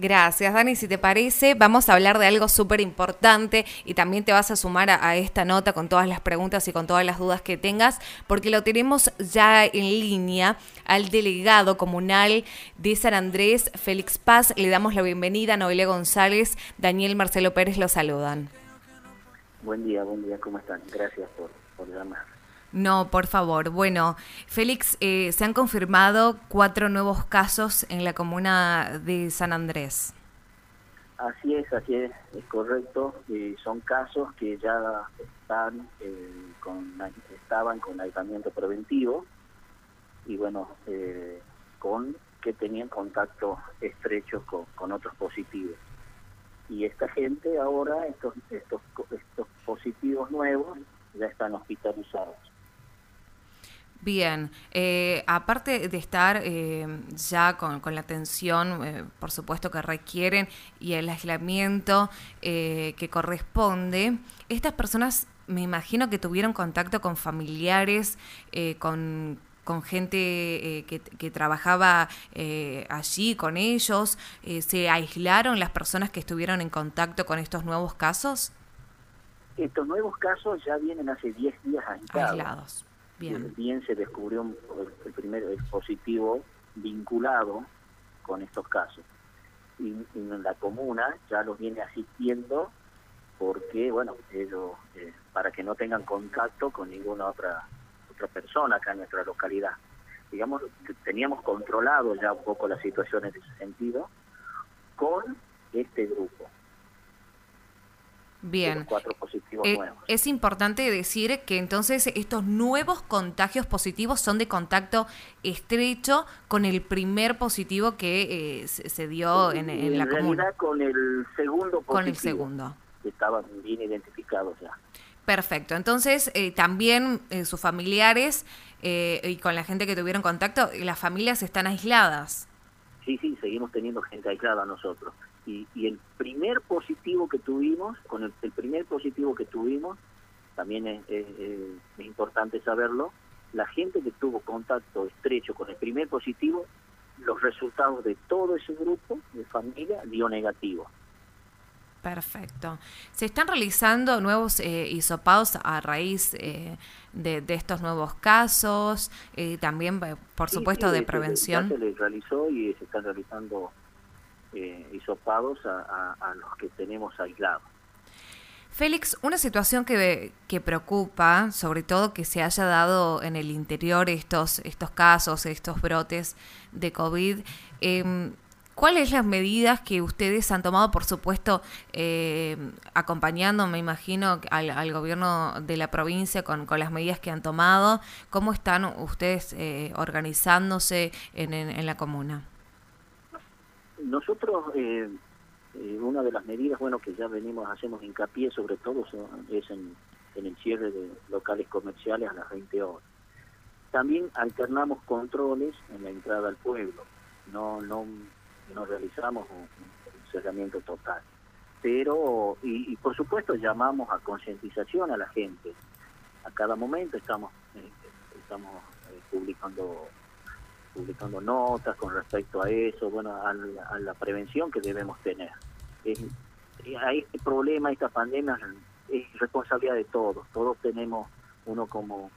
Gracias, Dani. Si te parece, vamos a hablar de algo súper importante y también te vas a sumar a, esta nota con todas las preguntas y con todas las dudas que tengas, porque lo tenemos ya en línea al delegado comunal de San Andrés, Félix Paz. Le damos la bienvenida, Noelia González, Daniel Marcelo Pérez lo saludan. Buen día, buen día, ¿cómo están? Gracias por, por llamar. No, por favor. Bueno, Félix, eh, se han confirmado cuatro nuevos casos en la comuna de San Andrés. Así es, así es, es correcto. Eh, son casos que ya están eh, con, estaban con aislamiento preventivo y bueno, con que tenían contacto estrecho con, con, otros positivos. Y esta gente ahora, estos, estos, estos positivos nuevos, ya están hospitalizados. Bien, eh, aparte de estar eh, ya con, la atención, eh, por supuesto que requieren, y el aislamiento que corresponde, estas personas me imagino que tuvieron contacto con familiares, con, con gente que, que, trabajaba allí con ellos, ¿se aislaron las personas que estuvieron en contacto con estos nuevos casos? Estos nuevos casos ya vienen hace 10 días aislados. Bien. se descubrió el primer positivo vinculado con estos casos. Y, en la comuna ya los viene asistiendo porque, bueno, ellos, eh, para que no tengan contacto con ninguna otra, otra persona acá en nuestra localidad. Digamos, teníamos controlado ya un poco la situación en ese sentido con este grupo. Bien. Cuatro positivos eh, nuevos. Es importante decir que entonces estos nuevos contagios positivos son de contacto estrecho con el primer positivo que eh, se, dio en, en, la comuna. con el segundo positivo. Con el segundo. Que estaban bien identificados ya. Perfecto. Entonces, eh, también sus familiares y con la gente que tuvieron contacto, las familias están aisladas. Sí, sí, seguimos teniendo gente aislada nosotros y, el primer positivo que tuvimos, con el, primer positivo que tuvimos, también es, importante saberlo, la gente que tuvo contacto estrecho con el primer positivo, los resultados de todo ese grupo de familia dio negativo. Perfecto. ¿Se están realizando nuevos eh, hisopados a raíz eh, de, estos nuevos casos? Eh, también, por supuesto, de prevención. Se, se realizó y se están realizando eh, hisopados a, los que tenemos aislados. Félix, una situación que, que, preocupa, sobre todo que se haya dado en el interior estos, estos casos, estos brotes de COVID, eh, ¿cuáles las medidas que ustedes han tomado, por supuesto, eh, acompañando, me imagino, al, gobierno de la provincia con, con, las medidas que han tomado? ¿Cómo están ustedes eh, organizándose en, en la comuna? Nosotros, eh, eh, una de las medidas, bueno, que ya venimos, hacemos hincapié sobre todo, es en, el cierre de locales comerciales a las 20 horas. También alternamos controles en la entrada al pueblo, no, no, no realizamos un, cerramiento total. Pero, y, por supuesto llamamos a concientización a la gente. A cada momento estamos, eh, estamos publicando publicando notas con respecto a eso, bueno, a la, prevención que debemos tener. Es, este problema, esta pandemia, es responsabilidad de todos. Todos tenemos, uno como,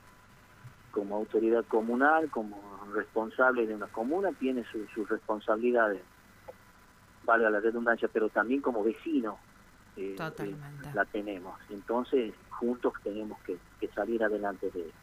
como autoridad comunal, como responsable de una comuna, tiene sus responsabilidades, valga la redundancia, pero también como vecino eh, eh, la tenemos. Entonces, juntos tenemos que, que salir adelante de eso.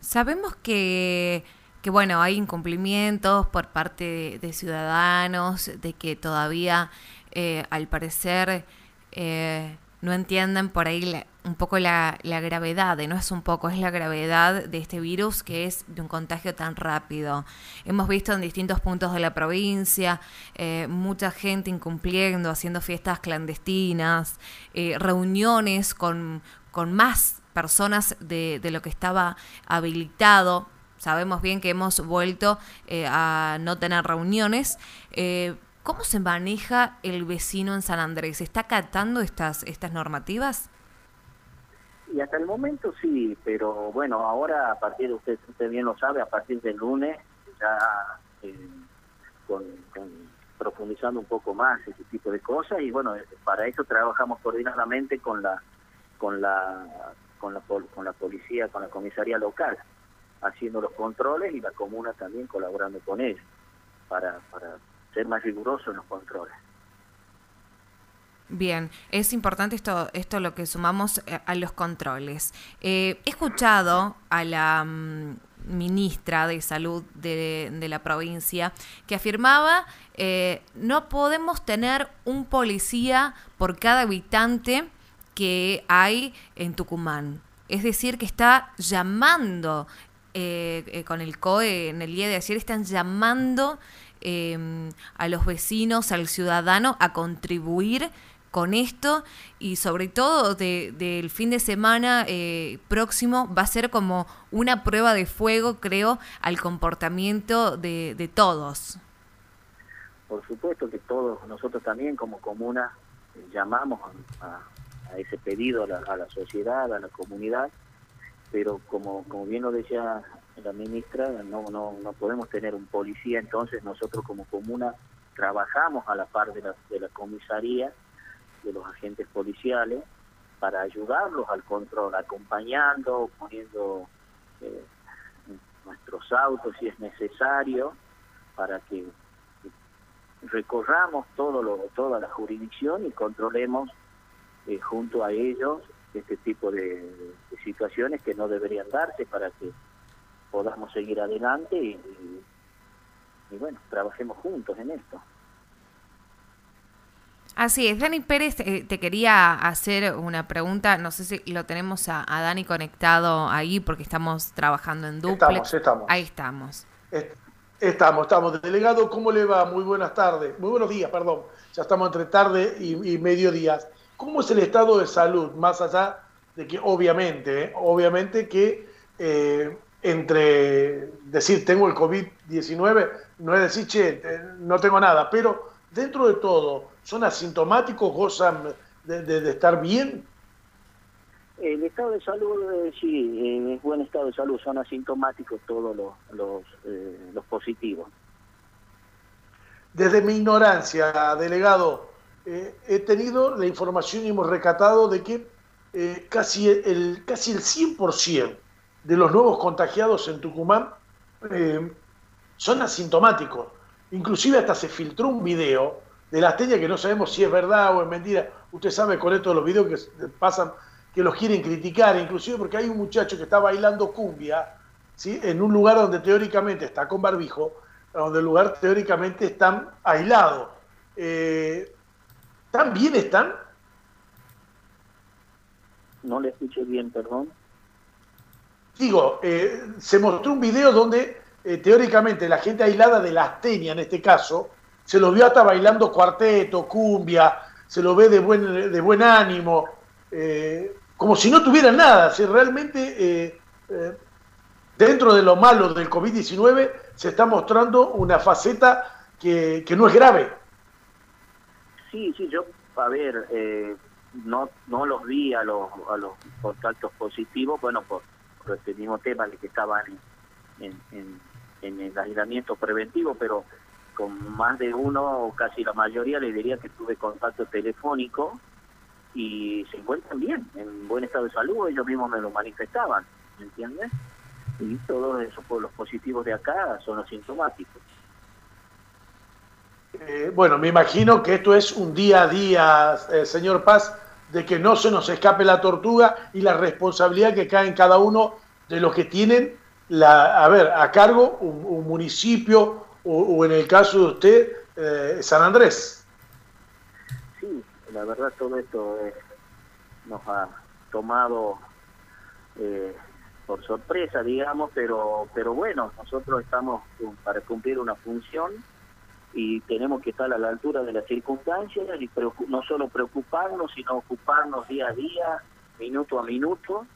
Sabemos que que bueno, hay incumplimientos por parte de, ciudadanos, de que todavía eh, al parecer eh, no entienden por ahí un poco la, gravedad, no es un poco, es la gravedad de este virus que es de un contagio tan rápido. Hemos visto en distintos puntos de la provincia eh, mucha gente incumpliendo, haciendo fiestas clandestinas, reuniones con, con más personas de, de lo que estaba habilitado sabemos bien que hemos vuelto eh, a no tener reuniones. Eh, ¿Cómo se maneja el vecino en San Andrés? ¿Está acatando estas, estas normativas? Y hasta el momento sí, pero bueno, ahora a partir de usted, usted bien lo sabe, a partir del lunes ya eh, con, profundizando un poco más ese tipo de cosas y bueno, para eso trabajamos coordinadamente con la con la con la con la policía, con la comisaría local, haciendo los controles y la comuna también colaborando con ellos para para ser más rigurosos en los controles. Bien, es importante esto, esto lo que sumamos eh, a los controles. Eh, he escuchado a la mm, ministra de Salud de, la provincia que afirmaba eh, no podemos tener un policía por cada habitante que hay en Tucumán. Es decir, que está llamando con el COE en el día de ayer, están llamando a los vecinos, al ciudadano, a contribuir con esto y sobre todo del fin de semana eh, próximo va a ser como una prueba de fuego, creo, al comportamiento de, todos. Por supuesto que todos, nosotros también como comuna llamamos a, ese pedido a la, sociedad, a la comunidad, pero como, como bien lo decía la ministra, no, no, no podemos tener un policía, entonces nosotros como comuna trabajamos a la par de la, de la comisaría de los agentes policiales para ayudarlos al control, acompañando, poniendo eh, nuestros autos si es necesario, para que recorramos todo lo, toda la jurisdicción y controlemos eh, junto a ellos este tipo de, situaciones que no deberían darse para que podamos seguir adelante y bueno, trabajemos juntos en esto. Así es, Dani Pérez, eh, te quería hacer una pregunta, no sé si lo tenemos a, Dani conectado ahí porque estamos trabajando en duplex. Estamos, estamos. Ahí estamos. Estamos, estamos. Delegado, ¿cómo le va? Muy buenas tardes, muy buenos días, perdón. Ya estamos entre tarde y, mediodía. ¿Cómo es el estado de salud? Más allá de que obviamente, eh, obviamente que eh, entre decir tengo el COVID-19, no es decir, che, no tengo nada, pero dentro de todo, ¿Son asintomáticos, gozan de, estar bien? El estado de salud, eh, sí, es buen estado de salud, son asintomáticos todos los, los, los positivos. Desde mi ignorancia, delegado, eh, he tenido la información y hemos recatado de que casi, el, casi el 100% de los nuevos contagiados en Tucumán son asintomáticos. Inclusive hasta se filtró un video de las teñas que no sabemos si es verdad o es mentira. Usted sabe con esto de los videos que pasan, que los quieren criticar, inclusive porque hay un muchacho que está bailando cumbia, ¿sí? en un lugar donde teóricamente está con barbijo, donde el lugar teóricamente están aislados. Eh, ¿Tan bien están? No le escuché bien, perdón. Digo, eh, se mostró un video donde eh, teóricamente la gente aislada de las teñas, en este caso, se lo vio hasta bailando cuarteto, cumbia, se lo ve de buen, de buen ánimo, eh, como si no tuviera nada, si realmente dentro de lo malo del COVID-19 se está mostrando una faceta que, no es grave. Sí, sí, yo, a ver, no, no los vi a los, a los contactos positivos, bueno, por, por este mismo tema de que estaban en, en, en el aislamiento preventivo, pero con más de uno o casi la mayoría le diría que tuve contacto telefónico y se encuentran bien, en buen estado de salud, ellos mismos me lo manifestaban, ¿me entiendes? Y todos esos los positivos de acá son asintomáticos. Eh, bueno, me imagino que esto es un día a día, eh, señor Paz, de que no se nos escape la tortuga y la responsabilidad que cae en cada uno de los que tienen la, a ver, a cargo un municipio, o, en el caso de usted, eh, San Andrés. Sí, la verdad todo esto eh, nos ha tomado eh, por sorpresa, digamos, pero, pero bueno, nosotros estamos para cumplir una función y tenemos que estar a la altura de las circunstancias y no solo preocuparnos, sino ocuparnos día a día, minuto a minuto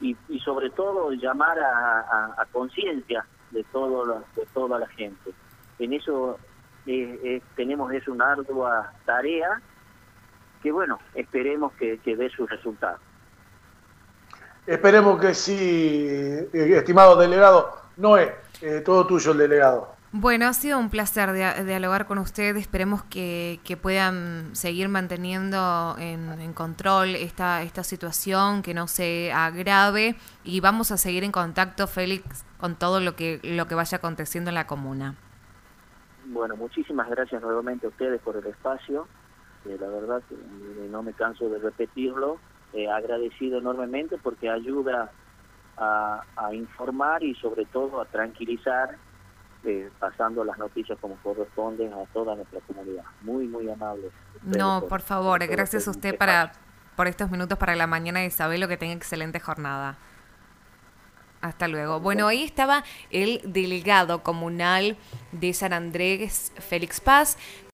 y, sobre todo llamar a, conciencia de, todo de toda la gente. En eso eh, eh, tenemos es una ardua tarea que bueno, esperemos que, dé sus resultados. Esperemos que sí, eh, estimado delegado. Noé, todo tuyo el delegado. Bueno, ha sido un placer dialogar con ustedes. Esperemos que, puedan seguir manteniendo en, control esta, esta situación, que no se agrave y vamos a seguir en contacto, Félix, con todo lo que, lo que vaya aconteciendo en la comuna. Bueno, muchísimas gracias nuevamente a ustedes por el espacio. Eh, la verdad, no me canso de repetirlo. Eh, agradecido enormemente porque ayuda a informar y sobre todo a tranquilizar eh, pasando las noticias como corresponde a toda nuestra comunidad. Muy, muy amables. No, por, favor, gracias a usted para, por estos minutos para la mañana, Isabelo, que tenga excelente jornada. Hasta luego. Bueno, ahí estaba el delegado comunal de San Andrés, Félix Paz.